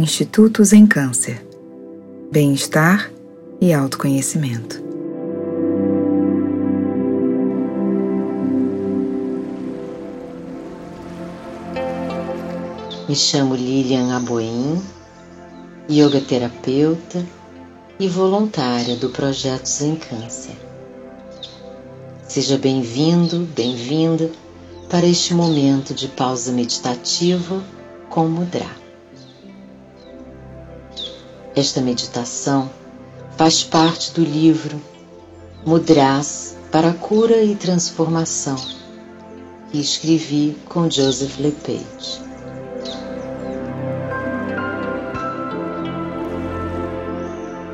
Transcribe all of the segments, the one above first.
Institutos em Câncer, Bem-Estar e Autoconhecimento. Me chamo Lilian Aboim, yoga terapeuta e voluntária do projeto Zen Câncer. Seja bem-vindo, bem-vinda para este momento de pausa meditativa com Mudra. Esta meditação faz parte do livro Mudras para a Cura e Transformação que escrevi com Joseph LePage.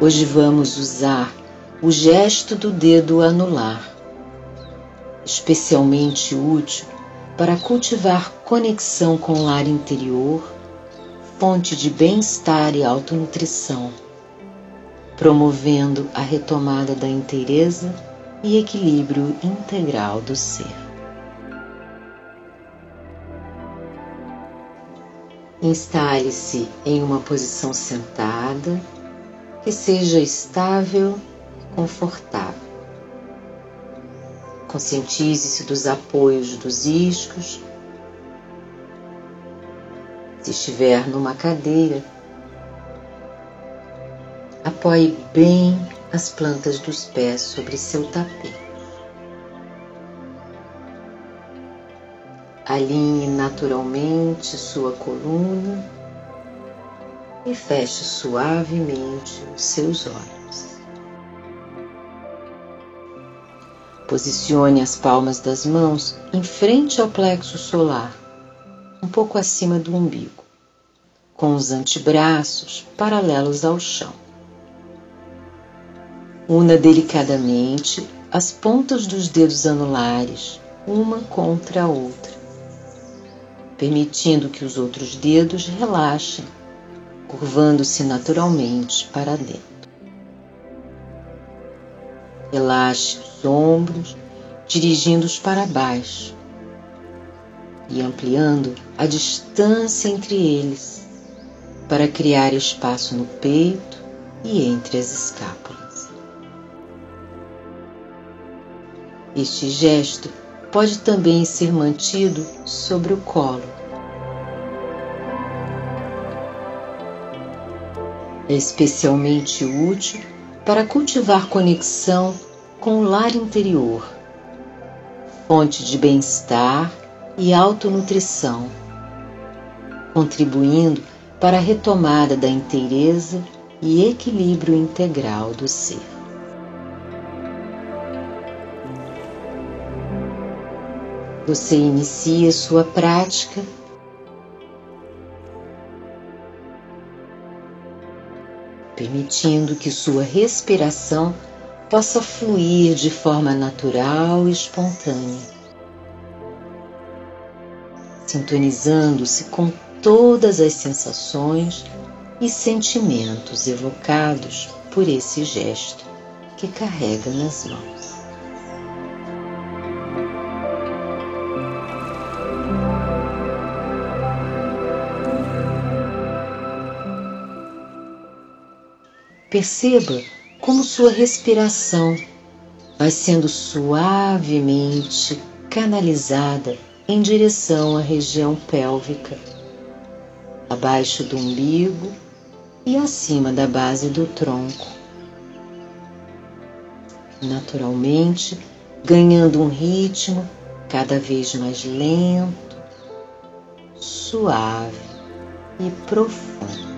Hoje vamos usar o gesto do dedo anular, especialmente útil para cultivar conexão com o lar interior, fonte de bem-estar e autonutrição, promovendo a retomada da inteireza e equilíbrio integral do ser. Instale-se em uma posição sentada que seja estável e confortável. Conscientize-se dos apoios dos iscos. Se estiver numa cadeira, apoie bem as plantas dos pés sobre seu tapete. Alinhe naturalmente sua coluna e feche suavemente os seus olhos. Posicione as palmas das mãos em frente ao plexo solar, um pouco acima do umbigo, com os antebraços paralelos ao chão. Una delicadamente as pontas dos dedos anulares, uma contra a outra, permitindo que os outros dedos relaxem curvando-se naturalmente para dentro. Relaxe os ombros, dirigindo-os para baixo e ampliando a distância entre eles para criar espaço no peito e entre as escápulas. Este gesto pode também ser mantido sobre o colo é especialmente útil para cultivar conexão com o lar interior, fonte de bem-estar e autonutrição, contribuindo para a retomada da inteireza e equilíbrio integral do ser. Você inicia sua prática permitindo que sua respiração possa fluir de forma natural e espontânea, sintonizando-se com todas as sensações e sentimentos evocados por esse gesto que carrega nas mãos. Perceba como sua respiração vai sendo suavemente canalizada em direção à região pélvica, abaixo do umbigo e acima da base do tronco. Naturalmente, ganhando um ritmo cada vez mais lento, suave e profundo.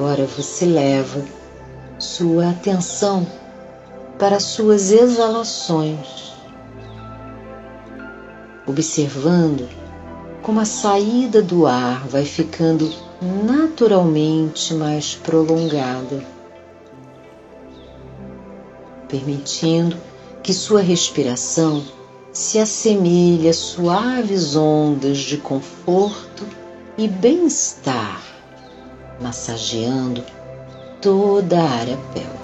Agora você leva sua atenção para suas exalações, observando como a saída do ar vai ficando naturalmente mais prolongada, permitindo que sua respiração se assemelha a suaves ondas de conforto e bem-estar, massageando toda a área pélvica.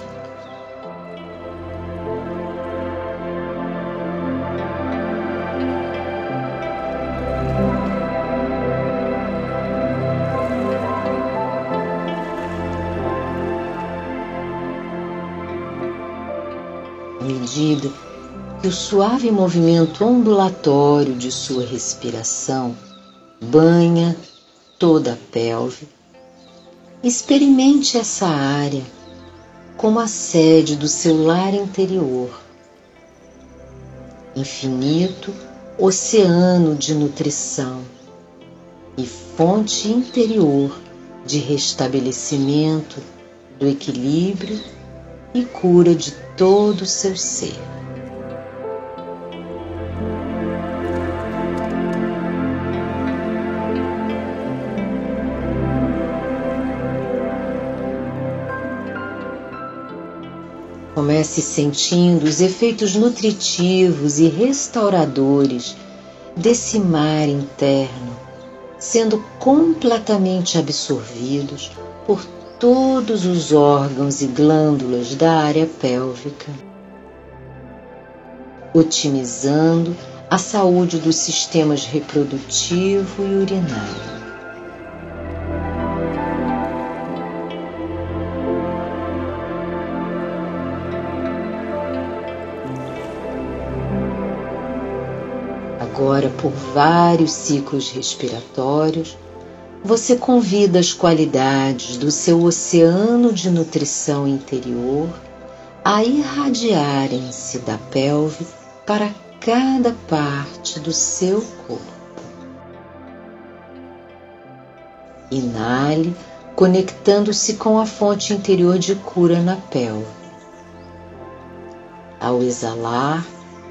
Medida que o suave movimento ondulatório de sua respiração banha toda a pelve, experimente essa área como a sede do seu lar interior, infinito oceano de nutrição e fonte interior de restabelecimento do equilíbrio e cura de todo o seu ser. Comece sentindo os efeitos nutritivos e restauradores desse mar interno, sendo completamente absorvidos por todos os órgãos e glândulas da área pélvica, otimizando a saúde dos sistemas reprodutivo e urinário. Agora, por vários ciclos respiratórios, você convida as qualidades do seu oceano de nutrição interior a irradiarem-se da pelve para cada parte do seu corpo. Inale, conectando-se com a fonte interior de cura na pelve. Ao exalar,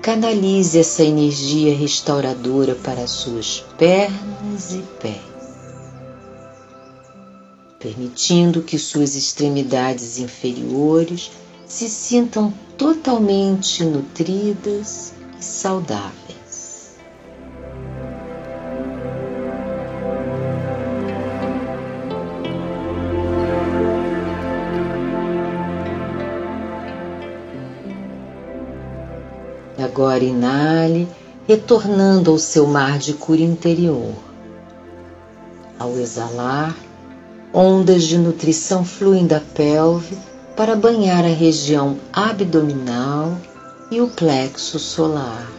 canalize essa energia restauradora para suas pernas e pés permitindo que suas extremidades inferiores se sintam totalmente nutridas e saudáveis. Agora inale, retornando ao seu mar de cura interior. Ao exalar, Ondas de nutrição fluem da pelve para banhar a região abdominal e o plexo solar,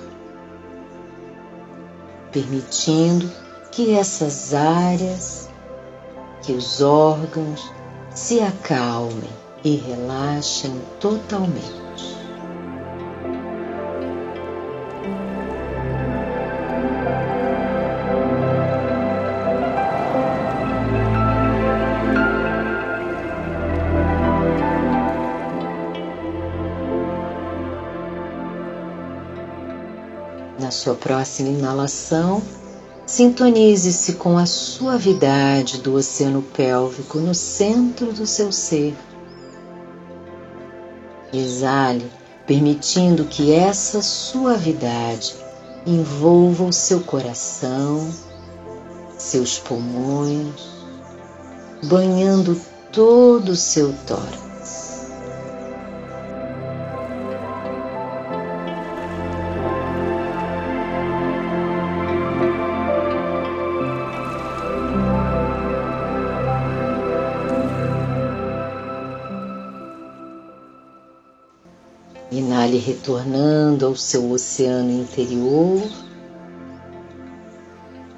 permitindo que essas áreas, que os órgãos se acalmem e relaxem totalmente. Sua próxima inalação, sintonize-se com a suavidade do oceano pélvico no centro do seu ser. Exale, permitindo que essa suavidade envolva o seu coração, seus pulmões, banhando todo o seu tórax. Retornando ao seu oceano interior.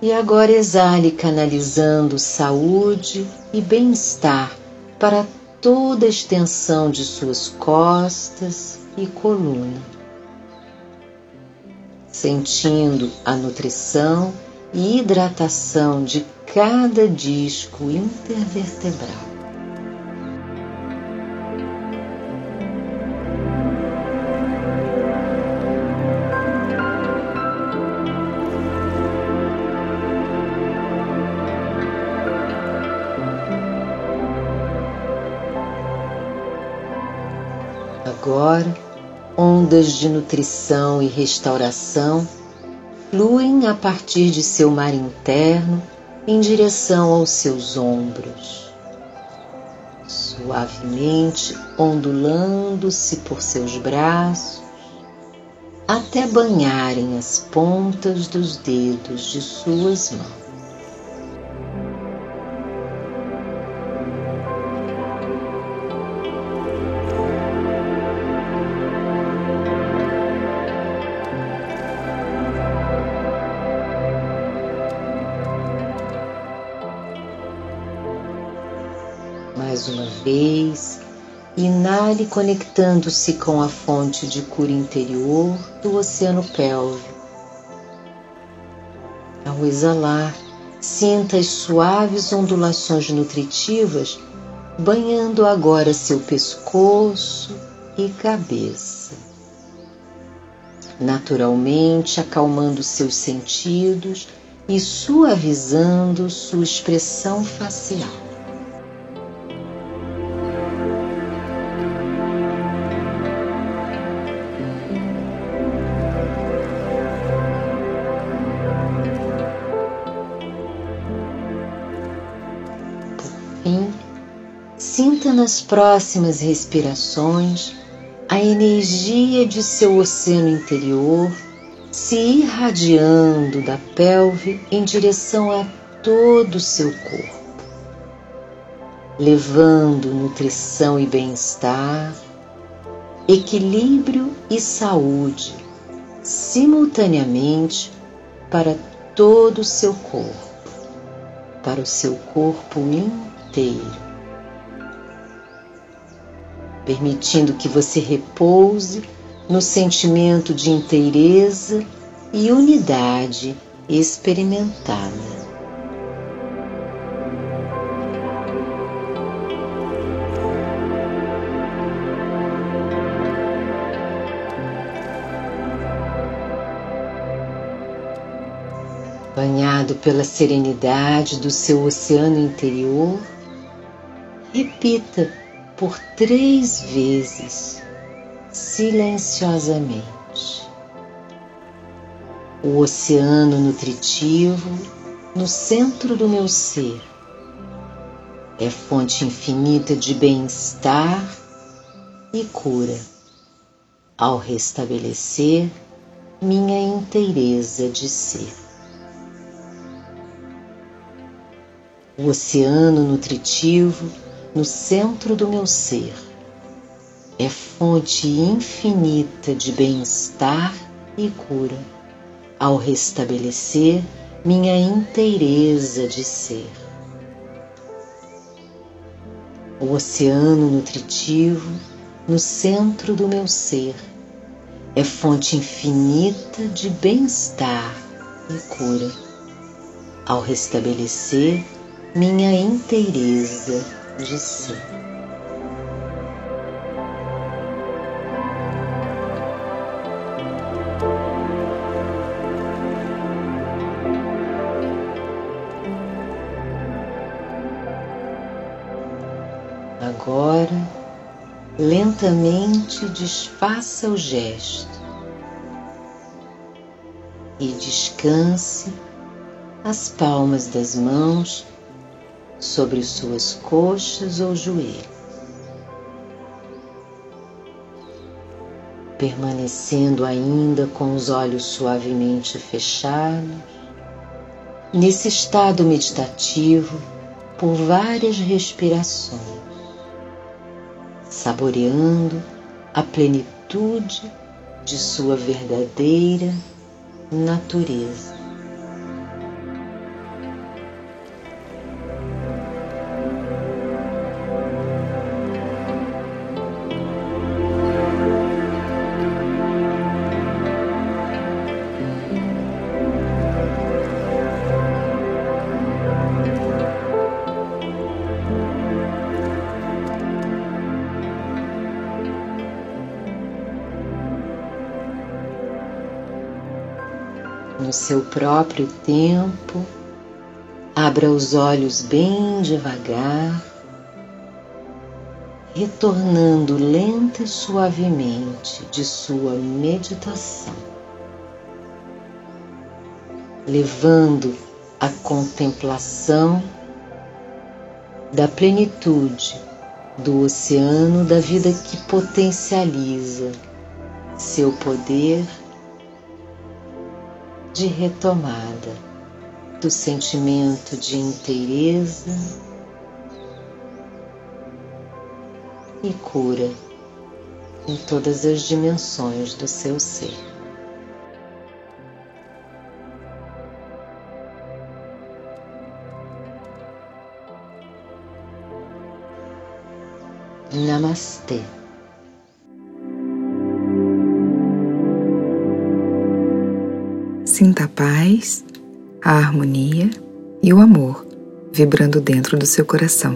E agora exale canalizando saúde e bem-estar para toda a extensão de suas costas e coluna. Sentindo a nutrição e hidratação de cada disco intervertebral. Ondas de nutrição e restauração fluem a partir de seu mar interno em direção aos seus ombros, suavemente ondulando-se por seus braços até banharem as pontas dos dedos de suas mãos. Mais uma vez, inale conectando-se com a fonte de cura interior do oceano pélvico. Ao exalar, sinta as suaves ondulações nutritivas banhando agora seu pescoço e cabeça. Naturalmente acalmando seus sentidos e suavizando sua expressão facial. Nas próximas respirações a energia de seu oceano interior se irradiando da pelve em direção a todo o seu corpo, levando nutrição e bem-estar, equilíbrio e saúde simultaneamente para todo o seu corpo, para o seu corpo inteiro permitindo que você repouse no sentimento de inteireza e unidade experimentada. Banhado pela serenidade do seu oceano interior, repita por três vezes, silenciosamente. O oceano nutritivo no centro do meu ser é fonte infinita de bem-estar e cura ao restabelecer minha inteireza de ser. O oceano nutritivo no centro do meu ser. É fonte infinita de bem-estar e cura ao restabelecer minha inteireza de ser. O oceano nutritivo no centro do meu ser é fonte infinita de bem-estar e cura ao restabelecer minha inteireza de si. Agora, lentamente desfaça o gesto e descanse as palmas das mãos sobre suas coxas ou joelhos. Permanecendo ainda com os olhos suavemente fechados, nesse estado meditativo por várias respirações, saboreando a plenitude de sua verdadeira natureza. No seu próprio tempo, abra os olhos bem devagar retornando lenta e suavemente de sua meditação, levando a contemplação da plenitude do oceano da vida que potencializa seu poder de retomada do sentimento de inteireza e cura em todas as dimensões do seu ser. Namastê. Sinta a paz, a harmonia e o amor vibrando dentro do seu coração.